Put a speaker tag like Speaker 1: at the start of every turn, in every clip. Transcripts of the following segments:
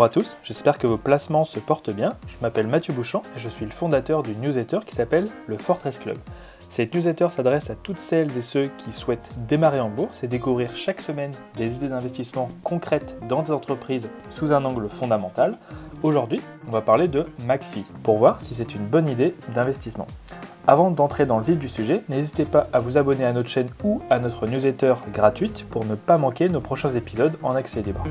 Speaker 1: Bonjour à tous, j'espère que vos placements se portent bien. Je m'appelle Mathieu Bouchant et je suis le fondateur du newsletter qui s'appelle le Fortress Club. Cette newsletter s'adresse à toutes celles et ceux qui souhaitent démarrer en bourse et découvrir chaque semaine des idées d'investissement concrètes dans des entreprises sous un angle fondamental. Aujourd'hui, on va parler de McPhee pour voir si c'est une bonne idée d'investissement. Avant d'entrer dans le vif du sujet, n'hésitez pas à vous abonner à notre chaîne ou à notre newsletter gratuite pour ne pas manquer nos prochains épisodes en accès libre.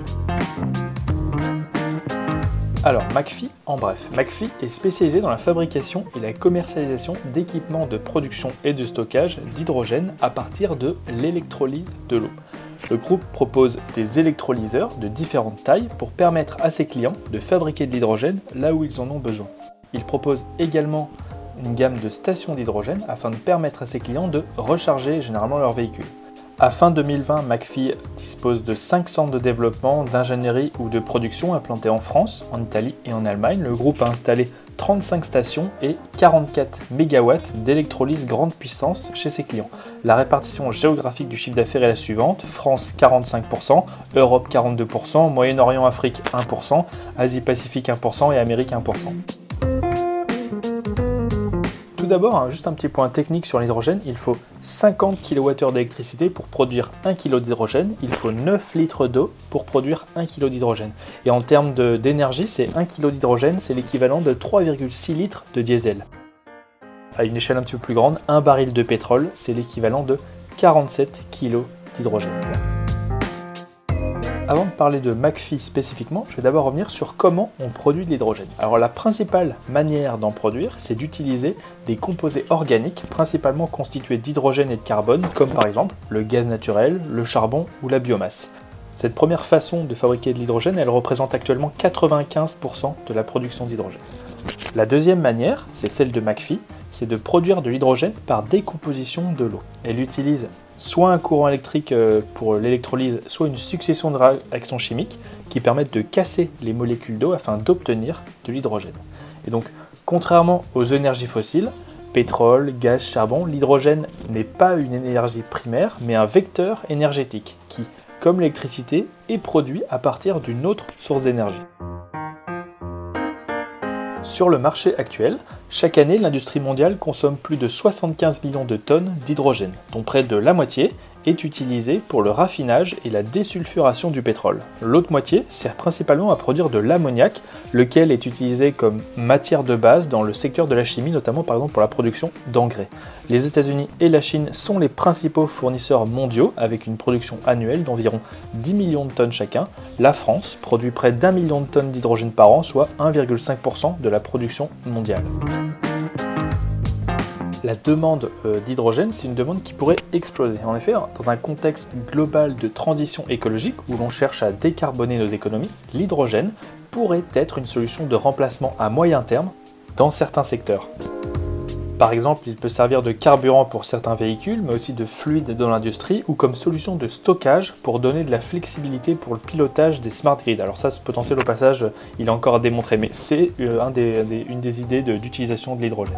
Speaker 1: Alors, McPhee, en bref, McPhee est spécialisé dans la fabrication et la commercialisation d'équipements de production et de stockage d'hydrogène à partir de l'électrolyse de l'eau. Le groupe propose des électrolyseurs de différentes tailles pour permettre à ses clients de fabriquer de l'hydrogène là où ils en ont besoin. Il propose également une gamme de stations d'hydrogène afin de permettre à ses clients de recharger généralement leur véhicule. À fin 2020, McPhee dispose de 5 centres de développement, d'ingénierie ou de production implantés en France, en Italie et en Allemagne. Le groupe a installé 35 stations et 44 MW d'électrolyse grande puissance chez ses clients. La répartition géographique du chiffre d'affaires est la suivante France 45%, Europe 42%, Moyen-Orient Afrique 1%, Asie-Pacifique 1% et Amérique 1% d'abord, hein, juste un petit point technique sur l'hydrogène, il faut 50 kWh d'électricité pour produire 1 kg d'hydrogène, il faut 9 litres d'eau pour produire 1 kg d'hydrogène. Et en termes d'énergie, c'est 1 kg d'hydrogène, c'est l'équivalent de 3,6 litres de diesel. À une échelle un petit peu plus grande, un baril de pétrole, c'est l'équivalent de 47 kg d'hydrogène. Avant de parler de McPhee spécifiquement, je vais d'abord revenir sur comment on produit de l'hydrogène. Alors la principale manière d'en produire, c'est d'utiliser des composés organiques principalement constitués d'hydrogène et de carbone, comme par exemple le gaz naturel, le charbon ou la biomasse. Cette première façon de fabriquer de l'hydrogène, elle représente actuellement 95% de la production d'hydrogène. La deuxième manière, c'est celle de McPhee, c'est de produire de l'hydrogène par décomposition de l'eau. Elle utilise soit un courant électrique euh, pour l'électrolyse, soit une succession de réactions chimiques qui permettent de casser les molécules d'eau afin d'obtenir de l'hydrogène. Et donc, contrairement aux énergies fossiles, pétrole, gaz, charbon, l'hydrogène n'est pas une énergie primaire, mais un vecteur énergétique qui, comme l'électricité, est produit à partir d'une autre source d'énergie. Sur le marché actuel, chaque année, l'industrie mondiale consomme plus de 75 millions de tonnes d'hydrogène, dont près de la moitié est utilisée pour le raffinage et la désulfuration du pétrole. L'autre moitié sert principalement à produire de l'ammoniac, lequel est utilisé comme matière de base dans le secteur de la chimie, notamment par exemple pour la production d'engrais. Les États-Unis et la Chine sont les principaux fournisseurs mondiaux, avec une production annuelle d'environ 10 millions de tonnes chacun. La France produit près d'un million de tonnes d'hydrogène par an, soit 1,5% de la production mondiale la demande euh, d'hydrogène, c'est une demande qui pourrait exploser. En effet, dans un contexte global de transition écologique où l'on cherche à décarboner nos économies, l'hydrogène pourrait être une solution de remplacement à moyen terme dans certains secteurs. Par exemple, il peut servir de carburant pour certains véhicules, mais aussi de fluide dans l'industrie, ou comme solution de stockage pour donner de la flexibilité pour le pilotage des smart grids. Alors ça, ce potentiel au passage, il est encore à démontrer, mais c'est euh, une des idées d'utilisation de l'hydrogène.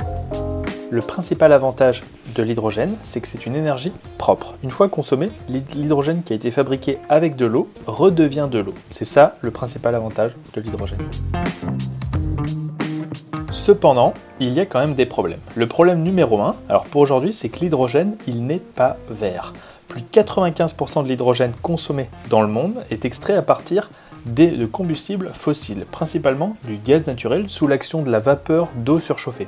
Speaker 1: Le principal avantage de l'hydrogène, c'est que c'est une énergie propre. Une fois consommé, l'hydrogène qui a été fabriqué avec de l'eau redevient de l'eau. C'est ça le principal avantage de l'hydrogène. Cependant, il y a quand même des problèmes. Le problème numéro 1, alors pour aujourd'hui, c'est que l'hydrogène, il n'est pas vert. Plus de 95% de l'hydrogène consommé dans le monde est extrait à partir de combustibles fossiles, principalement du gaz naturel sous l'action de la vapeur d'eau surchauffée.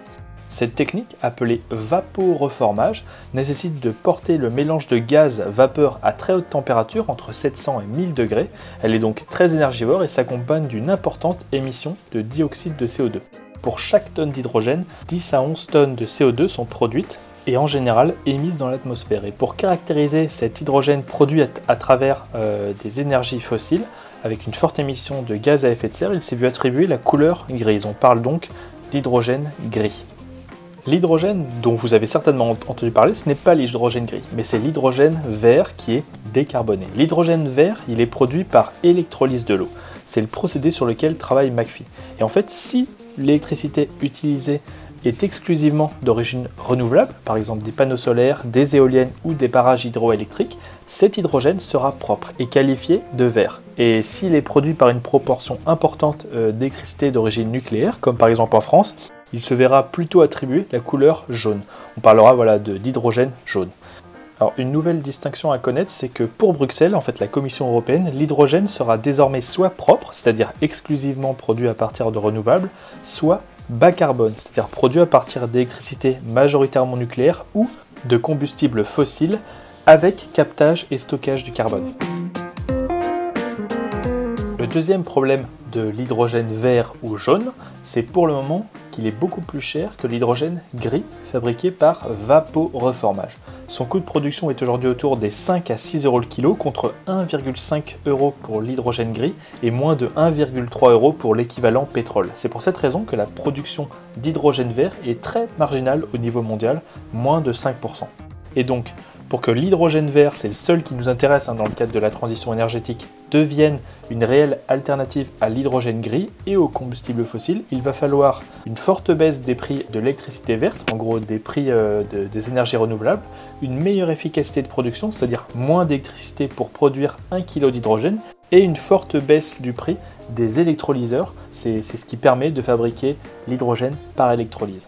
Speaker 1: Cette technique, appelée vaporeformage, nécessite de porter le mélange de gaz-vapeur à très haute température, entre 700 et 1000 degrés. Elle est donc très énergivore et s'accompagne d'une importante émission de dioxyde de CO2. Pour chaque tonne d'hydrogène, 10 à 11 tonnes de CO2 sont produites et en général émises dans l'atmosphère. Et pour caractériser cet hydrogène produit à, travers euh, des énergies fossiles, avec une forte émission de gaz à effet de serre, il s'est vu attribuer la couleur grise. On parle donc d'hydrogène gris. L'hydrogène dont vous avez certainement entendu parler, ce n'est pas l'hydrogène gris, mais c'est l'hydrogène vert qui est décarboné. L'hydrogène vert, il est produit par électrolyse de l'eau. C'est le procédé sur lequel travaille McPhee. Et en fait, si l'électricité utilisée est exclusivement d'origine renouvelable, par exemple des panneaux solaires, des éoliennes ou des barrages hydroélectriques, cet hydrogène sera propre et qualifié de vert. Et s'il est produit par une proportion importante euh, d'électricité d'origine nucléaire, comme par exemple en France, il se verra plutôt attribuer la couleur jaune. On parlera voilà, d'hydrogène jaune. Alors, une nouvelle distinction à connaître, c'est que pour Bruxelles, en fait la Commission européenne, l'hydrogène sera désormais soit propre, c'est-à-dire exclusivement produit à partir de renouvelables, soit bas carbone, c'est-à-dire produit à partir d'électricité majoritairement nucléaire ou de combustibles fossiles avec captage et stockage du carbone. Le deuxième problème de l'hydrogène vert ou jaune, c'est pour le moment qu'il est beaucoup plus cher que l'hydrogène gris fabriqué par vaporeformage. Son coût de production est aujourd'hui autour des 5 à 6 euros le kilo contre 1,5 euros pour l'hydrogène gris et moins de 1,3 euros pour l'équivalent pétrole. C'est pour cette raison que la production d'hydrogène vert est très marginale au niveau mondial, moins de 5%. Et donc, pour que l'hydrogène vert, c'est le seul qui nous intéresse hein, dans le cadre de la transition énergétique, devienne une réelle alternative à l'hydrogène gris et aux combustibles fossiles, il va falloir une forte baisse des prix de l'électricité verte, en gros des prix euh, des énergies renouvelables, une meilleure efficacité de production, c'est-à-dire moins d'électricité pour produire 1 kg d'hydrogène, et une forte baisse du prix des électrolyseurs. C'est ce qui permet de fabriquer l'hydrogène par électrolyse.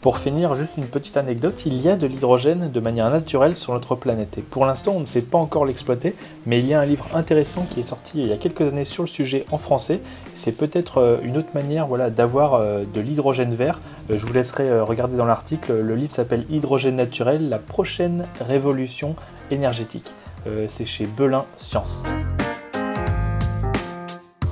Speaker 1: Pour finir, juste une petite anecdote, il y a de l'hydrogène de manière naturelle sur notre planète. Et pour l'instant, on ne sait pas encore l'exploiter, mais il y a un livre intéressant qui est sorti il y a quelques années sur le sujet en français. C'est peut-être euh, une autre manière voilà, d'avoir euh, de l'hydrogène vert. Euh, je vous laisserai regarder dans l'article. Le livre s'appelle Hydrogène naturel, la prochaine révolution énergétique. C'est chez Belin Science.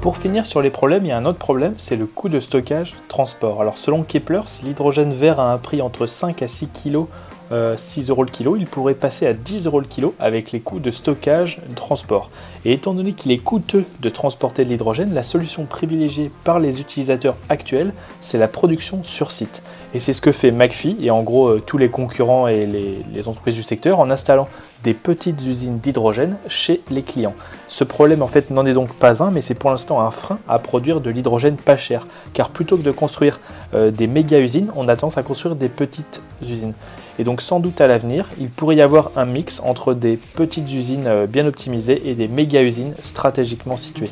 Speaker 1: Pour finir sur les problèmes, il y a un autre problème, c'est le coût de stockage transport. Alors selon Kepler, si l'hydrogène vert a un prix entre 5 à 6 kg 6 euros le kilo, il pourrait passer à 10 euros le kilo avec les coûts de stockage, de transport. Et étant donné qu'il est coûteux de transporter de l'hydrogène, la solution privilégiée par les utilisateurs actuels, c'est la production sur site. Et c'est ce que fait McPhee et en gros euh, tous les concurrents et les entreprises du secteur en installant des petites usines d'hydrogène chez les clients. Ce problème en fait n'en est donc pas un, mais c'est pour l'instant un frein à produire de l'hydrogène pas cher, car plutôt que de construire euh, des méga usines, on a tendance à construire des petites usines. Et donc sans doute à l'avenir, il pourrait y avoir un mix entre des petites usines euh, bien optimisées et des méga usines stratégiquement situées.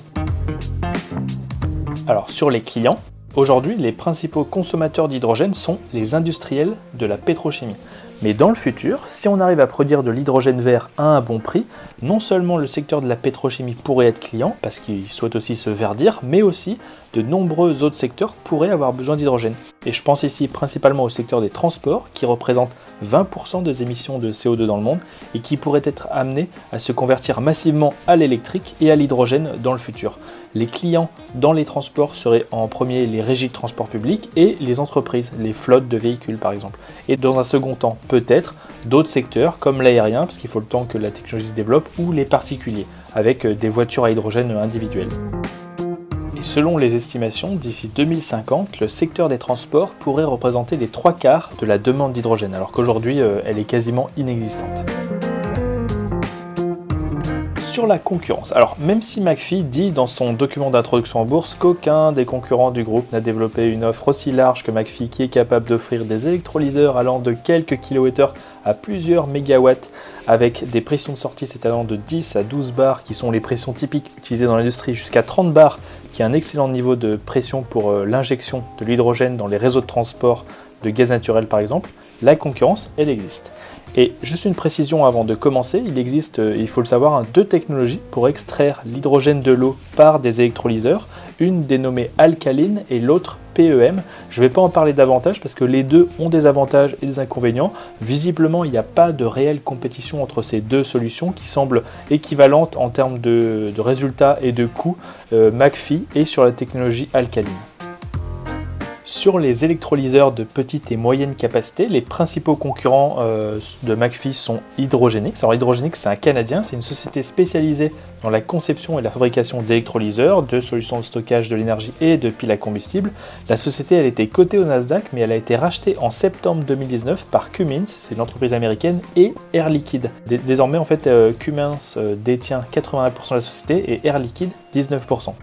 Speaker 1: Alors sur les clients, aujourd'hui les principaux consommateurs d'hydrogène sont les industriels de la pétrochimie. Mais dans le futur, si on arrive à produire de l'hydrogène vert à un bon prix, non seulement le secteur de la pétrochimie pourrait être client, parce qu'il souhaite aussi se verdir, mais aussi de nombreux autres secteurs pourraient avoir besoin d'hydrogène. Et je pense ici principalement au secteur des transports, qui représente 20% des émissions de CO2 dans le monde, et qui pourrait être amené à se convertir massivement à l'électrique et à l'hydrogène dans le futur. Les clients dans les transports seraient en premier les régies de transport public et les entreprises, les flottes de véhicules par exemple. Et dans un second temps, peut-être d'autres secteurs comme l'aérien, parce qu'il faut le temps que la technologie se développe, ou les particuliers, avec des voitures à hydrogène individuelles. Selon les estimations, d'ici 2050, le secteur des transports pourrait représenter les trois quarts de la demande d'hydrogène, alors qu'aujourd'hui euh, elle est quasiment inexistante sur la concurrence. Alors, même si McPhee dit dans son document d'introduction en bourse qu'aucun des concurrents du groupe n'a développé une offre aussi large que McPhee qui est capable d'offrir des électrolyseurs allant de quelques kilowattheures à plusieurs mégawatts avec des pressions de sortie s'étalant de 10 à 12 bars qui sont les pressions typiques utilisées dans l'industrie jusqu'à 30 bars qui est un excellent niveau de pression pour euh, l'injection de l'hydrogène dans les réseaux de transport de gaz naturel par exemple, la concurrence elle existe. Et juste une précision avant de commencer, il existe, euh, il faut le savoir, deux technologies pour extraire l'hydrogène de l'eau par des électrolyseurs, une dénommée alcaline et l'autre PEM. Je ne vais pas en parler davantage parce que les deux ont des avantages et des inconvénients. Visiblement, il n'y a pas de réelle compétition entre ces deux solutions qui semblent équivalentes en termes de, résultats et de coûts. Euh, McPhee est sur la technologie alcaline. Sur les électrolyseurs de petite et moyenne capacité, les principaux concurrents euh, de McPhee sont Hydrogenix. Alors Hydrogenix, c'est un Canadien, c'est une société spécialisée dans la conception et la fabrication d'électrolyseurs, de solutions de stockage de l'énergie et de piles à combustible. La société, elle était cotée au Nasdaq, mais elle a été rachetée en septembre 2019 par Cummins, c'est une entreprise américaine, et Air Liquide. Désormais, en fait, euh, Cummins euh, détient 81% de la société et Air Liquide 19%.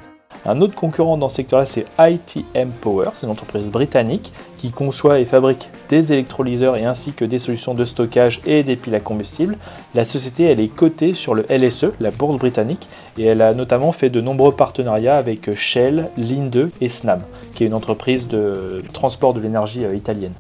Speaker 1: Un autre concurrent dans ce secteur-là, c'est ITM Power, c'est une entreprise britannique qui conçoit et fabrique des électrolyseurs et ainsi que des solutions de stockage et des piles à combustible. La société, elle est cotée sur le LSE, la bourse britannique, et elle a notamment fait de nombreux partenariats avec Shell, Linde et Snam, qui est une entreprise de transport de l'énergie euh, italienne.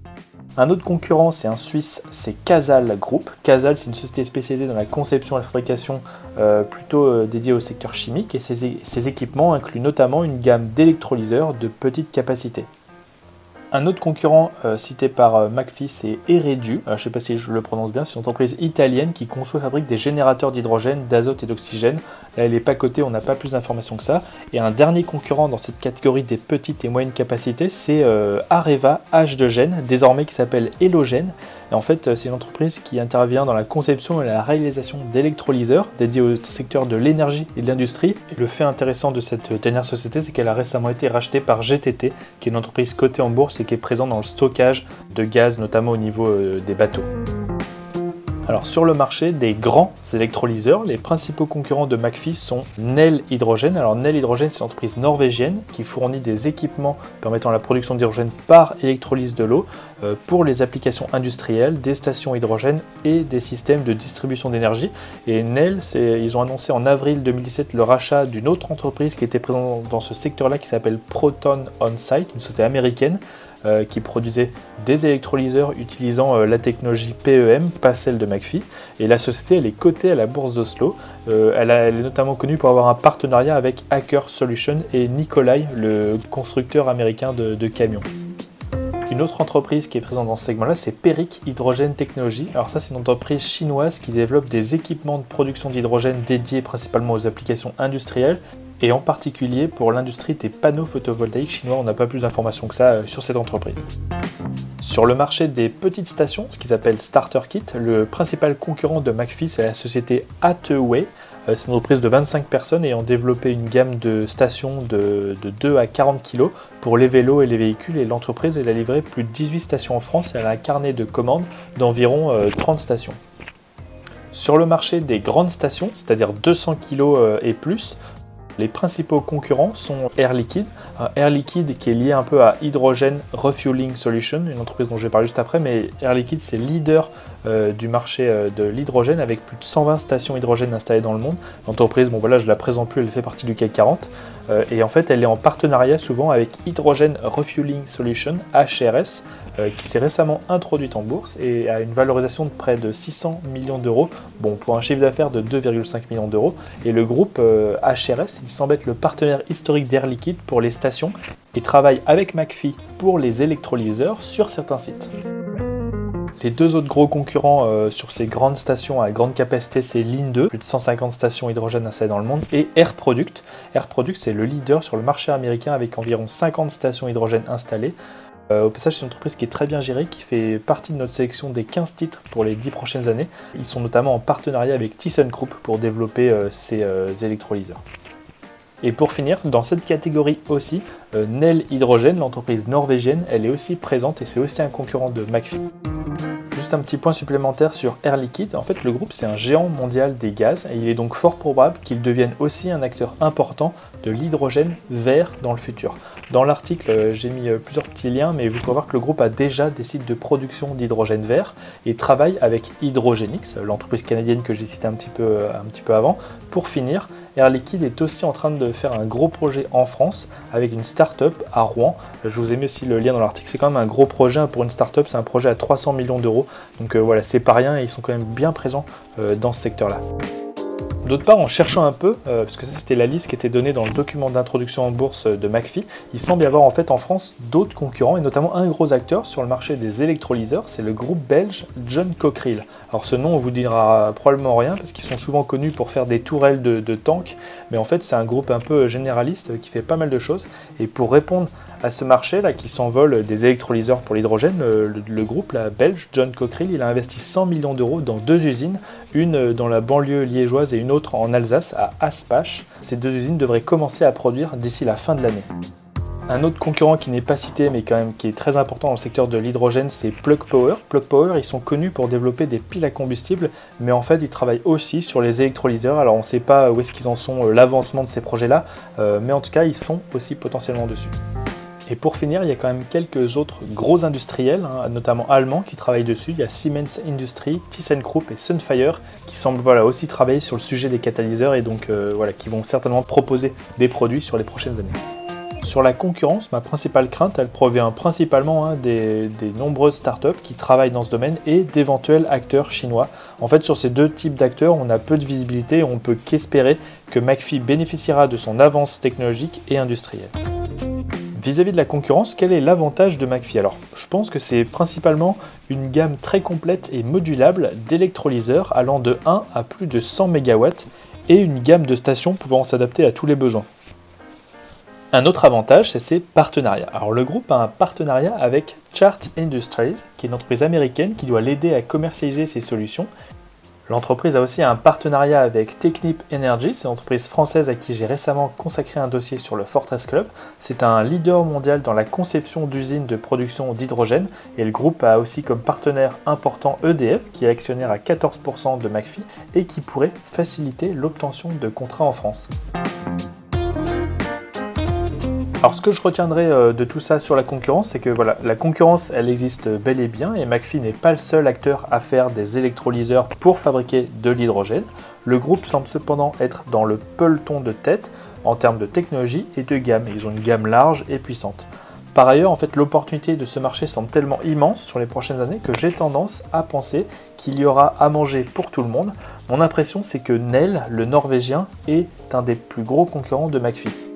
Speaker 1: Un autre concurrent, c'est un Suisse, c'est Casal Group. Casal, c'est une société spécialisée dans la conception et la fabrication euh, plutôt euh, dédiée au secteur chimique et ses équipements incluent notamment une gamme d'électrolyseurs de petite capacité. Un autre concurrent euh, cité par euh, c'est Eredu. je ne sais pas si je le prononce bien, c'est une entreprise italienne qui conçoit et fabrique des générateurs d'hydrogène, d'azote et d'oxygène. Là, elle n'est pas cotée, on n'a pas plus d'informations que ça. Et un dernier concurrent dans cette catégorie des petites et moyennes capacités, c'est euh, Areva H2Gen, désormais qui s'appelle Elogen. Et en fait, c'est une entreprise qui intervient dans la conception et la réalisation d'électrolyseurs dédiés au secteur de l'énergie et de l'industrie. Et le fait intéressant de cette dernière société, c'est qu'elle a récemment été rachetée par GTT, qui est une entreprise cotée en bourse et qui est présente dans le stockage de gaz, notamment au niveau euh, des bateaux. Alors sur le marché des grands électrolyseurs, les principaux concurrents de McPhee sont Nel Hydrogène. Alors Nel Hydrogène, c'est une entreprise norvégienne qui fournit des équipements permettant la production d'hydrogène par électrolyse de l'eau euh, pour les applications industrielles, des stations hydrogène et des systèmes de distribution d'énergie. Et Nel, ils ont annoncé en avril 2017 le rachat d'une autre entreprise qui était présente dans ce secteur-là qui s'appelle Proton On-Site, une société américaine euh, qui produisait des électrolyseurs utilisant euh, la technologie PEM, pas celle de McPhee. Et la société, elle est cotée à la bourse d'Oslo. Euh, elle, est notamment connue pour avoir un partenariat avec Hacker Solution et Nikolai, le constructeur américain de, de camions. Une autre entreprise qui est présente dans ce segment-là, c'est Peric Hydrogène Technology. Alors ça, c'est une entreprise chinoise qui développe des équipements de production d'hydrogène dédiés principalement aux applications industrielles et en particulier pour l'industrie des panneaux photovoltaïques chinois. On n'a pas plus d'informations que ça euh, sur cette entreprise. Sur le marché des petites stations, ce qu'ils appellent Starter Kit, le principal concurrent de McPhee, c'est la société Ateway. Euh, c'est une entreprise de 25 personnes ont développé une gamme de stations de, 2 à 40 kg pour les vélos et les véhicules. Et l'entreprise a livré plus de 18 stations en France et a un carnet de commandes d'environ 30 euh, stations. Sur le marché des grandes stations, c'est-à-dire 200 kg et plus, les principaux concurrents sont Air Liquide. Air Liquide qui est lié un peu à Hydrogen Refueling Solution, une entreprise dont je vais parler juste après, mais Air Liquide c'est leader euh, du marché euh, de l'hydrogène avec plus de 120 stations hydrogène installées dans le monde. L'entreprise, bon voilà, la présente plus, elle fait partie du CAC 40. Euh, et en fait, elle est en partenariat souvent avec Hydrogen Refueling Solution, HRS, qui s'est récemment introduite en bourse et a une valorisation de près de 600 millions d'euros, bon, pour un chiffre d'affaires de 2,5 millions d'euros. Et le groupe HRS, il semble être le partenaire historique d'Air Liquide pour les stations et travaille avec McPhee pour les électrolyseurs sur certains sites. Les deux autres gros concurrents euh, sur ces grandes stations à grande capacité, c'est Linde, plus de 150 stations hydrogène installées dans le monde, et Air Product. Air Product, c'est le leader sur le marché américain avec environ 50 stations hydrogène installées. Euh, au passage, c'est une entreprise qui est très bien gérée, qui fait partie de notre sélection des 15 titres pour les 10 prochaines années. Ils sont notamment en partenariat avec ThyssenKrupp pour développer euh, ces électrolyseurs. Et pour finir, dans cette catégorie aussi, Nel Hydrogen, l'entreprise norvégienne, elle est aussi présente et c'est aussi un concurrent de McPhee. Juste un petit point supplémentaire sur Air Liquide. En fait, le groupe, c'est un géant mondial des gaz et il est donc fort probable qu'il devienne aussi un acteur important de l'hydrogène vert dans le futur. Dans l'article, euh, j'ai mis euh, plusieurs petits liens, mais vous pouvez voir que le groupe a déjà des sites de production d'hydrogène vert et travaille avec Hydrogenix, l'entreprise canadienne que j'ai citée un petit peu, euh, un petit peu avant, pour finir Air Liquide est aussi en train de faire un gros projet en France avec une start-up à Rouen. Je vous ai mis aussi le lien dans l'article. C'est quand même un gros projet pour une start-up. C'est un projet à 300 millions d'euros. Donc euh, voilà, c'est pas rien et ils sont quand même bien présents euh, dans ce secteur-là. D'autre part, en cherchant un peu, euh, parce que ça c'était la liste qui était donnée dans le document d'introduction en bourse de McPhee, il semble y avoir en fait en France d'autres concurrents et notamment un gros acteur sur le marché des électrolyseurs, c'est le groupe belge John Cockerill. Alors ce nom on vous dira probablement rien parce qu'ils sont souvent connus pour faire des tourelles de, de tanks, mais en fait c'est un groupe un peu généraliste qui fait pas mal de choses et pour répondre à ce marché là qui s'envole des électrolyseurs pour l'hydrogène, le, groupe belge John Cockerill, il a investi 100 millions d'euros dans deux usines, une dans la banlieue liégeoise et une autre en Alsace à Aspach. Ces deux usines devraient commencer à produire d'ici la fin de l'année. Un autre concurrent qui n'est pas cité mais quand même qui est très important dans le secteur de l'hydrogène, c'est Plug Power. Plug Power, ils sont connus pour développer des piles à combustible, mais en fait ils travaillent aussi sur les électrolyseurs. Alors on ne sait pas où est-ce qu'ils en sont, euh, l'avancement de ces projets-là, euh, mais en tout cas ils sont aussi potentiellement dessus. Et pour finir, il y a quand même quelques autres gros industriels, hein, notamment allemands, qui travaillent dessus. Il y a Siemens Industry, ThyssenKrupp et Sunfire qui semblent voilà, aussi travailler sur le sujet des catalyseurs et donc euh, voilà, qui vont certainement proposer des produits sur les prochaines années. Sur la concurrence, ma principale crainte, elle provient principalement hein, des, nombreuses startups qui travaillent dans ce domaine et d'éventuels acteurs chinois. En fait, sur ces deux types d'acteurs, on a peu de visibilité et on peut qu'espérer que McPhee bénéficiera de son avance technologique et industrielle. Vis-à-vis de la concurrence, quel est l'avantage de McPhee? Alors, je pense que c'est principalement une gamme très complète et modulable d'électrolyseurs allant de 1 à plus de 100 MW et une gamme de stations pouvant s'adapter à tous les besoins. Un autre avantage, c'est ses partenariats. Alors le groupe a un partenariat avec Chart Industries, qui est une entreprise américaine qui doit l'aider à commercialiser ses solutions L'entreprise a aussi un partenariat avec Technip Energy, c'est une entreprise française à qui j'ai récemment consacré un dossier sur le Fortress Club. C'est un leader mondial dans la conception d'usines de production d'hydrogène et le groupe a aussi comme partenaire important EDF qui est actionnaire à 14% de McPhee et qui pourrait faciliter l'obtention de contrats en France. Alors ce que je retiendrai euh, de tout ça sur la concurrence, c'est que voilà, la concurrence, elle existe bel et bien, et McPhee n'est pas le seul acteur à faire des électrolyseurs pour fabriquer de l'hydrogène. Le groupe semble cependant être dans le peloton de tête en termes de technologie et de gamme. Ils ont une gamme large et puissante. Par ailleurs, en fait, l'opportunité de ce marché semble tellement immense sur les prochaines années que j'ai tendance à penser qu'il y aura à manger pour tout le monde. Mon impression, c'est que Nel, le Norvégien, est un des plus gros concurrents de McPhee.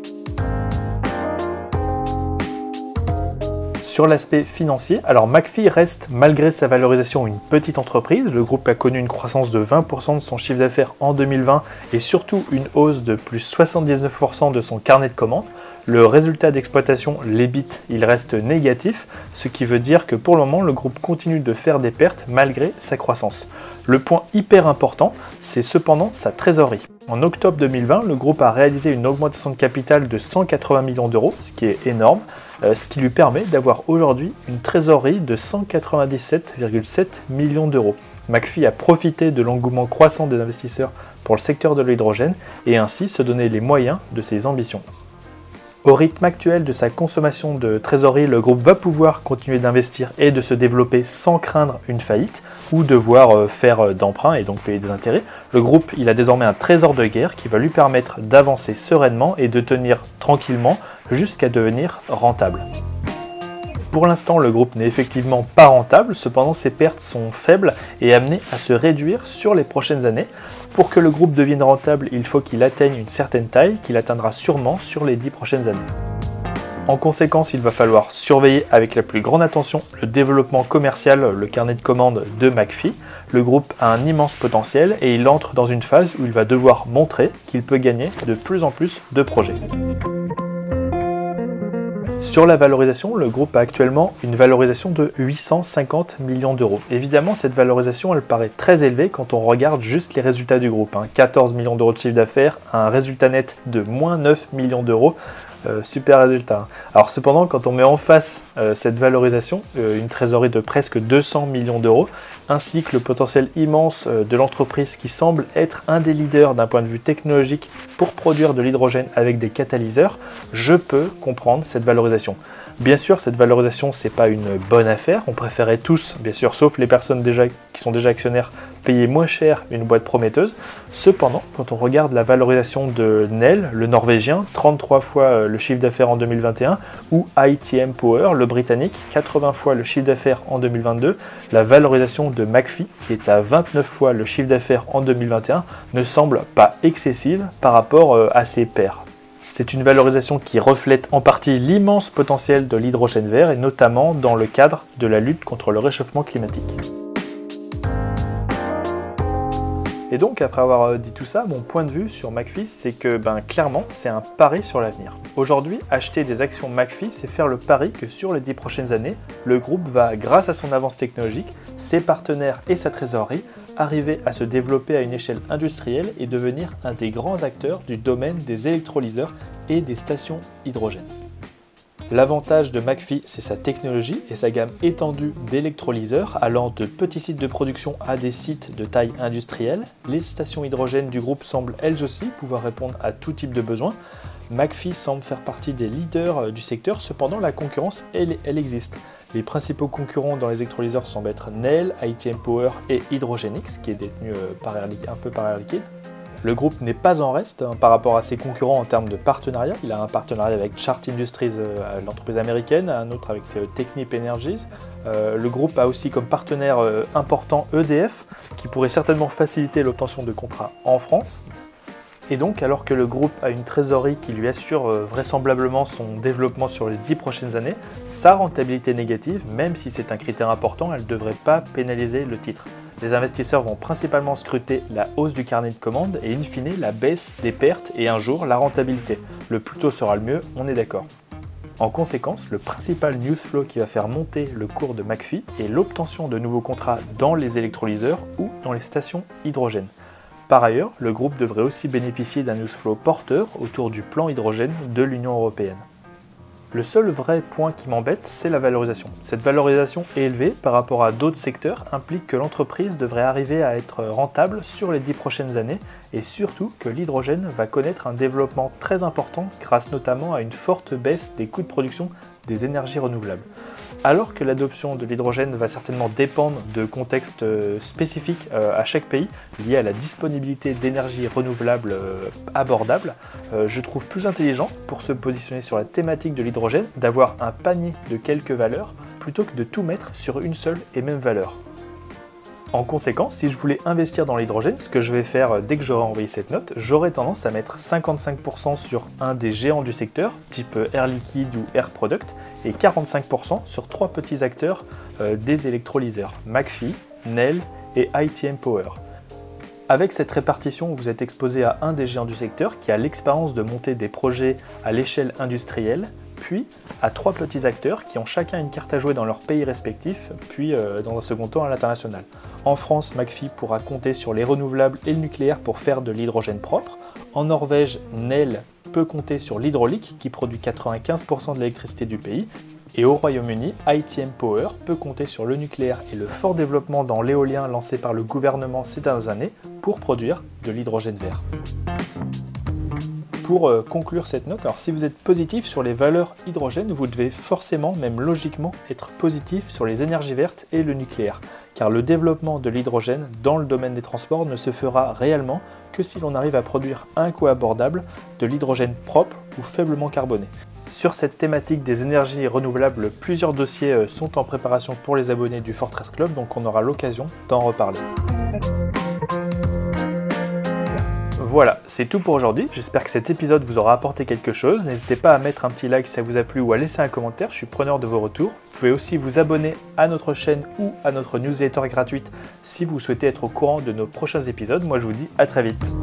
Speaker 1: Sur l'aspect financier, alors McPhee reste malgré sa valorisation une petite entreprise. Le groupe a connu une croissance de 20% de son chiffre d'affaires en 2020 et surtout une hausse de plus 79% de son carnet de commandes. Le résultat d'exploitation, l'EBIT, il reste négatif, ce qui veut dire que pour le moment, le groupe continue de faire des pertes malgré sa croissance. Le point hyper important, c'est cependant sa trésorerie. En octobre 2020, le groupe a réalisé une augmentation de capital de 180 millions d'euros, ce qui est énorme, ce qui lui permet d'avoir aujourd'hui une trésorerie de 197,7 millions d'euros. McPhee a profité de l'engouement croissant des investisseurs pour le secteur de l'hydrogène et ainsi se donner les moyens de ses ambitions. Au rythme actuel de sa consommation de trésorerie, le groupe va pouvoir continuer d'investir et de se développer sans craindre une faillite ou devoir euh, faire euh, d'emprunt et donc payer des intérêts. Le groupe il a désormais un trésor de guerre qui va lui permettre d'avancer sereinement et de tenir tranquillement jusqu'à devenir rentable. Pour l'instant, le groupe n'est effectivement pas rentable, cependant ses pertes sont faibles et amenées à se réduire sur les prochaines années. Pour que le groupe devienne rentable, il faut qu'il atteigne une certaine taille qu'il atteindra sûrement sur les 10 prochaines années. En conséquence, il va falloir surveiller avec la plus grande attention le développement commercial, le carnet de commandes de McPhee. Le groupe a un immense potentiel et il entre dans une phase où il va devoir montrer qu'il peut gagner de plus en plus de projets. Sur la valorisation, le groupe a actuellement une valorisation de 850 millions d'euros. Évidemment, cette valorisation, elle paraît très élevée quand on regarde juste les résultats du groupe. 14 hein. millions d'euros de chiffre d'affaires, un résultat net de moins 9 millions d'euros. Euh, super résultat. Alors cependant, quand on met en face euh, cette valorisation, euh, une trésorerie de presque 200 millions d'euros, ainsi que le potentiel immense de l'entreprise qui semble être un des leaders d'un point de vue technologique pour produire de l'hydrogène avec des catalyseurs, je peux comprendre cette valorisation. Bien sûr, cette valorisation, c'est pas une bonne affaire. On préférait tous, bien sûr, sauf les personnes déjà, qui sont déjà actionnaires, payer moins cher une boîte prometteuse. Cependant, quand on regarde la valorisation de Nel, le norvégien, 33 fois euh, le chiffre d'affaires en 2021, ou ITM Power, le britannique, 80 fois le chiffre d'affaires en 2022, la valorisation de McPhee, qui est à 29 fois le chiffre d'affaires en 2021, ne semble pas excessive par rapport euh, à ses pairs. C'est une valorisation qui reflète en partie l'immense potentiel de l'hydrogène vert et notamment dans le cadre de la lutte contre le réchauffement climatique. Et donc, après avoir euh, dit tout ça, mon point de vue sur McPhee, c'est que ben, clairement, c'est un pari sur l'avenir. Aujourd'hui, acheter des actions McPhee, c'est faire le pari que sur les 10 prochaines années, le groupe va, grâce à son avance technologique, ses partenaires et sa trésorerie, arriver à se développer à une échelle industrielle et devenir un des grands acteurs du domaine des électrolyseurs et des stations hydrogène. L'avantage de McPhee, c'est sa technologie et sa gamme étendue d'électrolyseurs allant de petits sites de production à des sites de taille industrielle. Les stations hydrogène du groupe semblent elles aussi pouvoir répondre à tout type de besoins. McPhee semble faire partie des leaders euh, du secteur, cependant la concurrence, elle existe. Les principaux concurrents dans les électrolyseurs semblent être Nel, ITM Power et Hydrogenix, qui est détenu euh, par un peu par Air Liquide. Le groupe n'est pas en reste hein, par rapport à ses concurrents en termes de partenariat. Il a un partenariat avec Chart Industries, euh, l'entreprise américaine, un autre avec euh, Technip Energies. Le groupe a aussi comme partenaire important EDF, qui pourrait certainement faciliter l'obtention de contrats en France. Et donc, alors que le groupe a une trésorerie qui lui assure vraisemblablement son développement sur les 10 prochaines années, sa rentabilité négative, même si c'est un critère important, elle ne devrait pas pénaliser le titre. Les investisseurs vont principalement scruter la hausse du carnet de commandes et in fine la baisse des pertes et un jour la rentabilité. Le plus tôt sera le mieux, on est d'accord. En conséquence, le principal news flow qui va faire monter le cours de McPhee est l'obtention de nouveaux contrats dans les électrolyseurs ou dans les stations hydrogène. Par ailleurs, le groupe devrait aussi bénéficier d'un news flow porteur autour du plan hydrogène de l'Union européenne. Le seul vrai point qui m'embête, c'est la valorisation. Cette valorisation élevée par rapport à d'autres secteurs implique que l'entreprise devrait arriver à être rentable sur les 10 prochaines années et surtout que l'hydrogène va connaître un développement très important grâce notamment à une forte baisse des coûts de production des énergies renouvelables. Alors que l'adoption de l'hydrogène va certainement dépendre de contextes euh, spécifiques euh, à chaque pays liés à la disponibilité d'énergie renouvelable euh, abordable, je trouve plus intelligent pour se positionner sur la thématique de l'hydrogène d'avoir un panier de quelques valeurs plutôt que de tout mettre sur une seule et même valeur. En conséquence, si je voulais investir dans l'hydrogène, ce que je vais faire euh, dès que j'aurai envoyé cette note, j'aurais tendance à mettre 55% sur un des géants du secteur, type euh, Air Liquide ou Air Product, et 45% sur trois petits acteurs euh, des électrolyseurs, McPhee, Nel et ITM Power. Avec cette répartition, vous êtes exposé à un des géants du secteur qui a l'expérience de monter des projets à l'échelle industrielle, puis à trois petits acteurs qui ont chacun une carte à jouer dans leur pays respectif, puis dans un second temps à l'international. En France, McPhee pourra compter sur les renouvelables et le nucléaire pour faire de l'hydrogène propre. En Norvège, Nel peut compter sur l'hydraulique qui produit 95% de l'électricité du pays. Et au Royaume-Uni, ITM Power peut compter sur le nucléaire et le fort développement dans l'éolien lancé par le gouvernement ces dernières années pour produire de l'hydrogène vert pour euh, conclure cette note, alors si vous êtes positif sur les valeurs hydrogène, vous devez forcément, même logiquement, être positif sur les énergies vertes et le nucléaire, car le développement de l'hydrogène dans le domaine des transports ne se fera réellement que si l'on arrive à produire un coût abordable de l'hydrogène propre ou faiblement carboné. Sur cette thématique des énergies renouvelables, plusieurs dossiers euh, sont en préparation pour les abonnés du Fortress Club, donc on aura l'occasion d'en reparler. Voilà, c'est tout pour aujourd'hui. J'espère que cet épisode vous aura apporté quelque chose. N'hésitez pas à mettre un petit like si ça vous a plu ou à laisser un commentaire. Je suis preneur de vos retours. Vous pouvez aussi vous abonner à notre chaîne ou à notre newsletter gratuite si vous souhaitez être au courant de nos prochains épisodes. Moi, je vous dis à très vite.